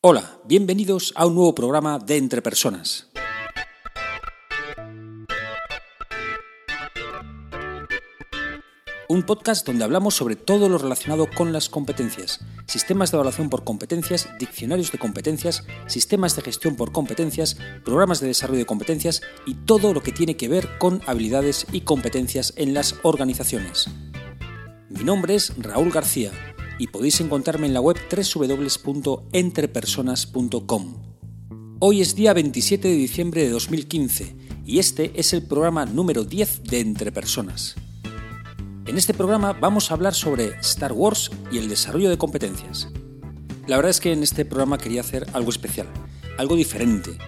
Hola, bienvenidos a un nuevo programa de Entre Personas. Un podcast donde hablamos sobre todo lo relacionado con las competencias, sistemas de evaluación por competencias, diccionarios de competencias, sistemas de gestión por competencias, programas de desarrollo de competencias y todo lo que tiene que ver con habilidades y competencias en las organizaciones. Mi nombre es Raúl García y podéis encontrarme en la web www.entrepersonas.com. Hoy es día 27 de diciembre de 2015 y este es el programa número 10 de Entre Personas. En este programa vamos a hablar sobre Star Wars y el desarrollo de competencias. La verdad es que en este programa quería hacer algo especial, algo diferente.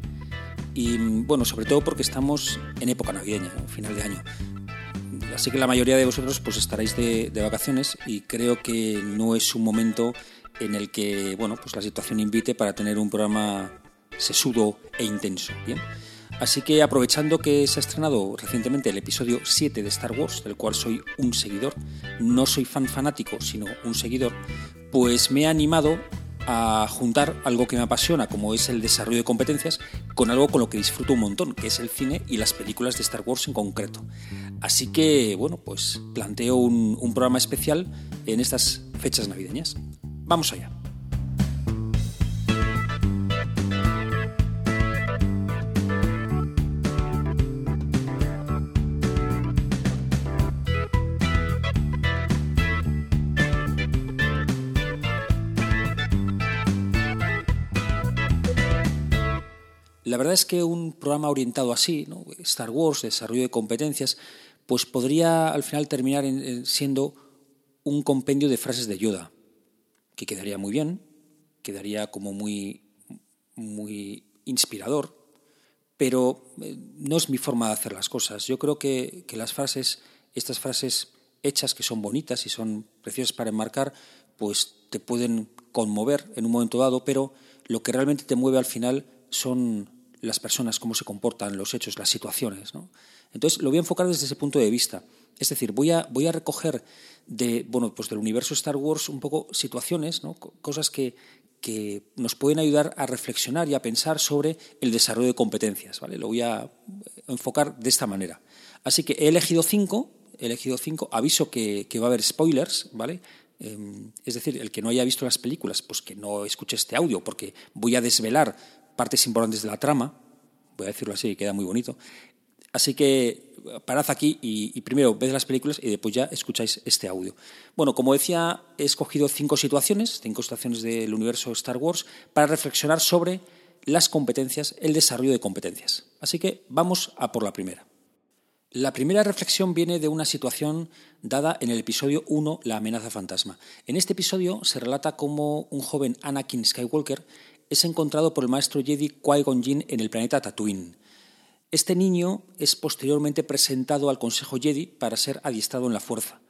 Y bueno, sobre todo porque estamos en época navideña, final de año. Así que la mayoría de vosotros pues estaréis de, vacaciones y creo que no es un momento en el que bueno, pues la situación invite para tener un programa sesudo e intenso. ¿bien? Así que aprovechando que se ha estrenado recientemente el episodio 7 de Star Wars, del cual soy un seguidor, no soy fan fanático, sino un seguidor, pues me he animado a juntar algo que me apasiona, como es el desarrollo de competencias, con algo con lo que disfruto un montón, que es el cine y las películas de Star Wars en concreto. Así que, bueno, pues planteo un, un programa especial en estas fechas navideñas. Vamos allá. La verdad es que un programa orientado así. Star Wars, desarrollo de competencias, pues podría al final terminar en, siendo un compendio de frases de Yoda, que quedaría muy bien, quedaría como muy, muy inspirador, pero eh, no es mi forma de hacer las cosas. Yo creo que, que las frases, estas frases hechas que son bonitas y son preciosas para enmarcar, pues te pueden conmover en un momento dado, pero lo que realmente te mueve al final son las personas, cómo se comportan, los hechos, las situaciones. Entonces lo voy a enfocar desde ese punto de vista. Es decir, voy a, voy a recoger de, bueno, pues del universo Star Wars un poco situaciones, ¿no? cosas que, que nos pueden ayudar a reflexionar y a pensar sobre el desarrollo de competencias. ¿vale? Lo voy a enfocar de esta manera. Así que he elegido cinco, he elegido cinco, aviso que, que va a haber spoilers, ¿vale? es decir, el que no haya visto las películas, pues que no escuche este audio, porque voy a desvelar partes importantes de la trama, voy a decirlo así, queda muy bonito. Así que parad aquí y, primero ved las películas y después ya escucháis este audio. Bueno, como decía, he escogido cinco situaciones, cinco situaciones del universo Star Wars, para reflexionar sobre las competencias, el desarrollo de competencias. Así que vamos a por la primera. La primera reflexión viene de una situación dada en el episodio 1, La amenaza fantasma. En este episodio se relata cómo un joven Anakin Skywalker es encontrado por el maestro Jedi Qui-Gon Jinn en el planeta Tatooine. Este niño es posteriormente presentado al Consejo Jedi para ser adiestrado en la fuerza.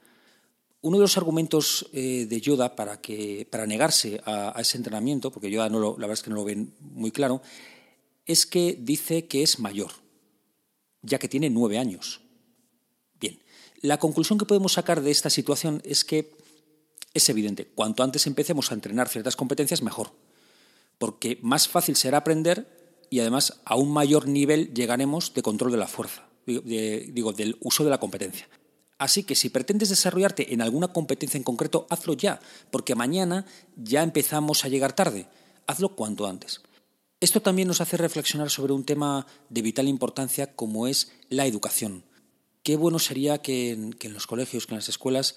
Uno de los argumentos eh, de Yoda para, que, para negarse a, a ese entrenamiento, porque Yoda no lo, la verdad es que no lo ven muy claro, es que dice que es mayor ya que tiene nueve años. Bien, la conclusión que podemos sacar de esta situación es que es evidente, cuanto antes empecemos a entrenar ciertas competencias, mejor, porque más fácil será aprender y además a un mayor nivel llegaremos de control de la fuerza, digo, del uso de la competencia. Así que si pretendes desarrollarte en alguna competencia en concreto, hazlo ya, porque mañana ya empezamos a llegar tarde. Hazlo cuanto antes. Esto también nos hace reflexionar sobre un tema de vital importancia como es la educación. Qué bueno sería que en, los colegios, que en las escuelas,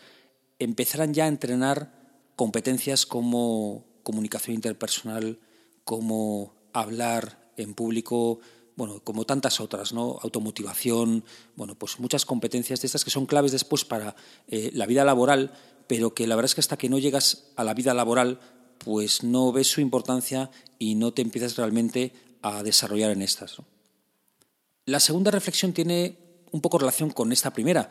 empezaran ya a entrenar competencias como comunicación interpersonal, como hablar en público, bueno, como tantas otras, ¿no? Automotivación, bueno, pues muchas competencias de estas que son claves después para eh, la vida laboral, pero que la verdad es que hasta que no llegas a la vida laboral pues no ves su importancia y no te empiezas realmente a desarrollar en estas. La segunda reflexión tiene un poco relación con esta primera,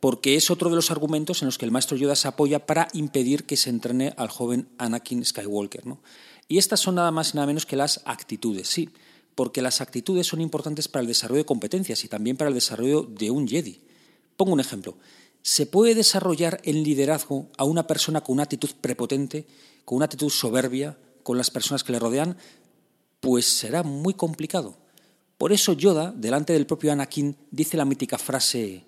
porque es otro de los argumentos en los que el maestro Yoda se apoya para impedir que se entrene al joven Anakin Skywalker. ¿no? Y estas son nada más y nada menos que las actitudes, sí, porque las actitudes son importantes para el desarrollo de competencias y también para el desarrollo de un Jedi. Pongo un ejemplo. ¿Se puede desarrollar en liderazgo a una persona con una actitud prepotente con una actitud soberbia, con las personas que le rodean, pues será muy complicado. Por eso Yoda, delante del propio Anakin, dice la mítica frase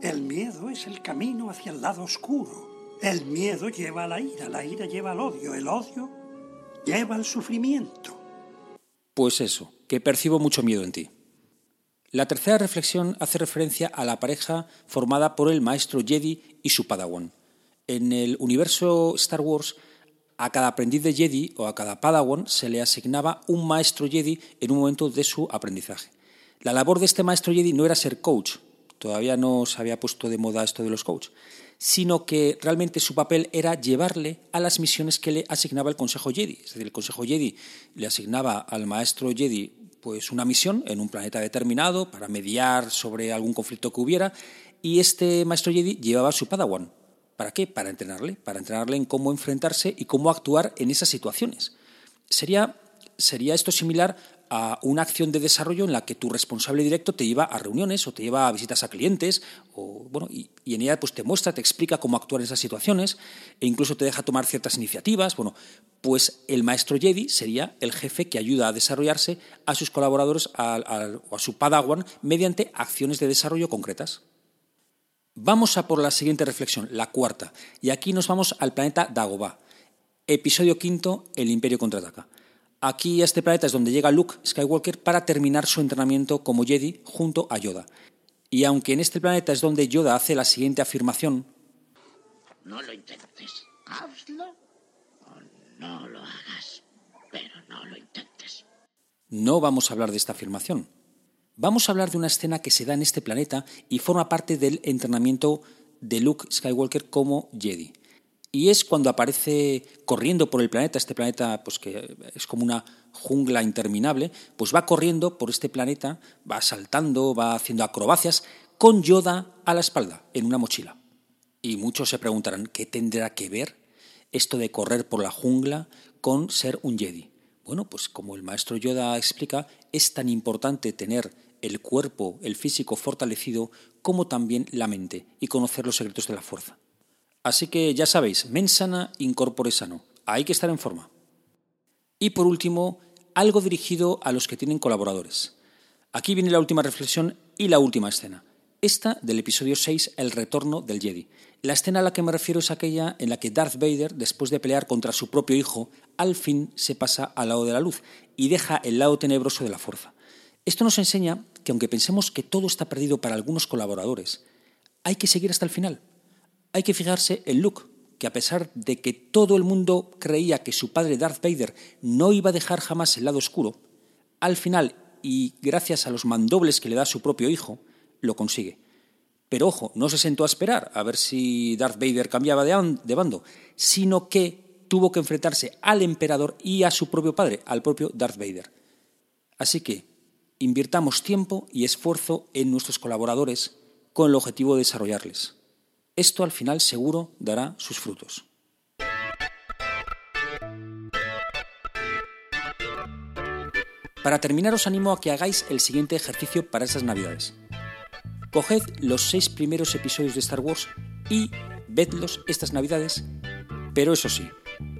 El miedo es el camino hacia el lado oscuro. El miedo lleva a la ira, la ira lleva al odio, el odio lleva al sufrimiento. Pues eso, que percibo mucho miedo en ti. La tercera reflexión hace referencia a la pareja formada por el maestro Jedi y su Padawan. En el universo Star Wars, a cada aprendiz de Jedi o a cada Padawan se le asignaba un maestro Jedi en un momento de su aprendizaje. La labor de este maestro Jedi no era ser coach, todavía no se había puesto de moda esto de los coaches, sino que realmente su papel era llevarle a las misiones que le asignaba el Consejo Jedi. Es decir, el Consejo Jedi le asignaba al maestro Jedi pues una misión en un planeta determinado para mediar sobre algún conflicto que hubiera y este maestro Jedi llevaba a su Padawan. ¿Para qué? Para entrenarle, para entrenarle en cómo enfrentarse y cómo actuar en esas situaciones. Sería, sería esto similar a una acción de desarrollo en la que tu responsable directo te lleva a reuniones o te lleva a visitas a clientes o, bueno, y, en ella pues, te muestra, te explica cómo actuar en esas situaciones e incluso te deja tomar ciertas iniciativas. Bueno, pues el maestro Jedi sería el jefe que ayuda a desarrollarse a sus colaboradores o a su padawan mediante acciones de desarrollo concretas. Vamos a por la siguiente reflexión, la cuarta, y aquí nos vamos al planeta Dagobah. Episodio quinto, El Imperio contraataca. Aquí a este planeta es donde llega Luke Skywalker para terminar su entrenamiento como Jedi junto a Yoda. Y aunque en este planeta es donde Yoda hace la siguiente afirmación, no lo intentes, hazlo o no lo hagas, pero no lo intentes. No vamos a hablar de esta afirmación. Vamos a hablar de una escena que se da en este planeta y forma parte del entrenamiento de Luke Skywalker como Jedi y es cuando aparece corriendo por el planeta, este planeta pues que es como una jungla interminable, pues va corriendo por este planeta, va saltando, va haciendo acrobacias con Yoda a la espalda en una mochila. Y muchos se preguntarán qué tendrá que ver esto de correr por la jungla con ser un Jedi. Bueno, pues como el maestro Yoda explica, es tan importante tener el cuerpo, el físico fortalecido, como también la mente y conocer los secretos de la fuerza. Así que ya sabéis, mensana incorpore sano. Hay que estar en forma. Y por último, algo dirigido a los que tienen colaboradores. Aquí viene la última reflexión y la última escena. Esta del episodio 6, El retorno del Jedi. La escena a la que me refiero es aquella en la que Darth Vader, después de pelear contra su propio hijo, al fin se pasa al lado de la luz y deja el lado tenebroso de la fuerza. Esto nos enseña que aunque pensemos que todo está perdido para algunos colaboradores, hay que seguir hasta el final hay que fijarse en Luke, que a pesar de que todo el mundo creía que su padre Darth Vader no iba a dejar jamás el lado oscuro, al final, y gracias a los mandobles que le da su propio hijo, lo consigue. Pero ojo, no se sentó a esperar a ver si Darth Vader cambiaba de, bando, sino que tuvo que enfrentarse al emperador y a su propio padre, al propio Darth Vader. Así que invirtamos tiempo y esfuerzo en nuestros colaboradores con el objetivo de desarrollarles. Esto al final seguro dará sus frutos. Para terminar os animo a que hagáis el siguiente ejercicio para estas navidades. Coged los seis primeros episodios de Star Wars y vedlos estas navidades, pero eso sí,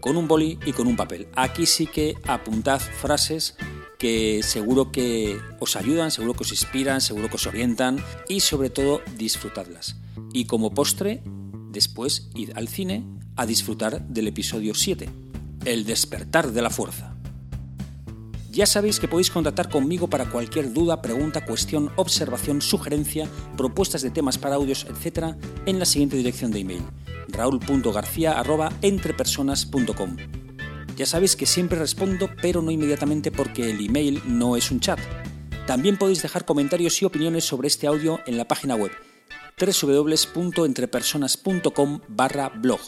con un boli y con un papel. Aquí sí que apuntad frases que seguro que os ayudan, seguro que os inspiran, seguro que os orientan y sobre todo disfrutadlas. Y como postre, después id al cine a disfrutar del episodio 7, El despertar de la fuerza. Ya sabéis que podéis contactar conmigo para cualquier duda, pregunta, cuestión, observación, sugerencia, propuestas de temas para audios, etc. en la siguiente dirección de email: raúl.garcía@entrepersonas.com. Ya sabéis que siempre respondo, pero no inmediatamente porque el email no es un chat. También podéis dejar comentarios y opiniones sobre este audio en la página web www.entrepersonas.com barra blog.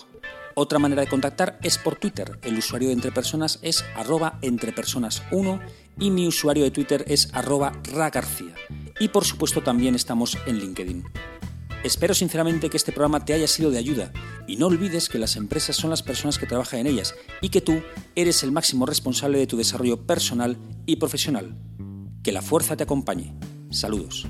Otra manera de contactar es por Twitter. El usuario de Entrepersonas es arroba entrepersonas1 y mi usuario de Twitter es arroba ragarcía. Y por supuesto también estamos en LinkedIn. Espero sinceramente que este programa te haya sido de ayuda y no olvides que las empresas son las personas que trabajan en ellas y que tú eres el máximo responsable de tu desarrollo personal y profesional. Que la fuerza te acompañe. Saludos.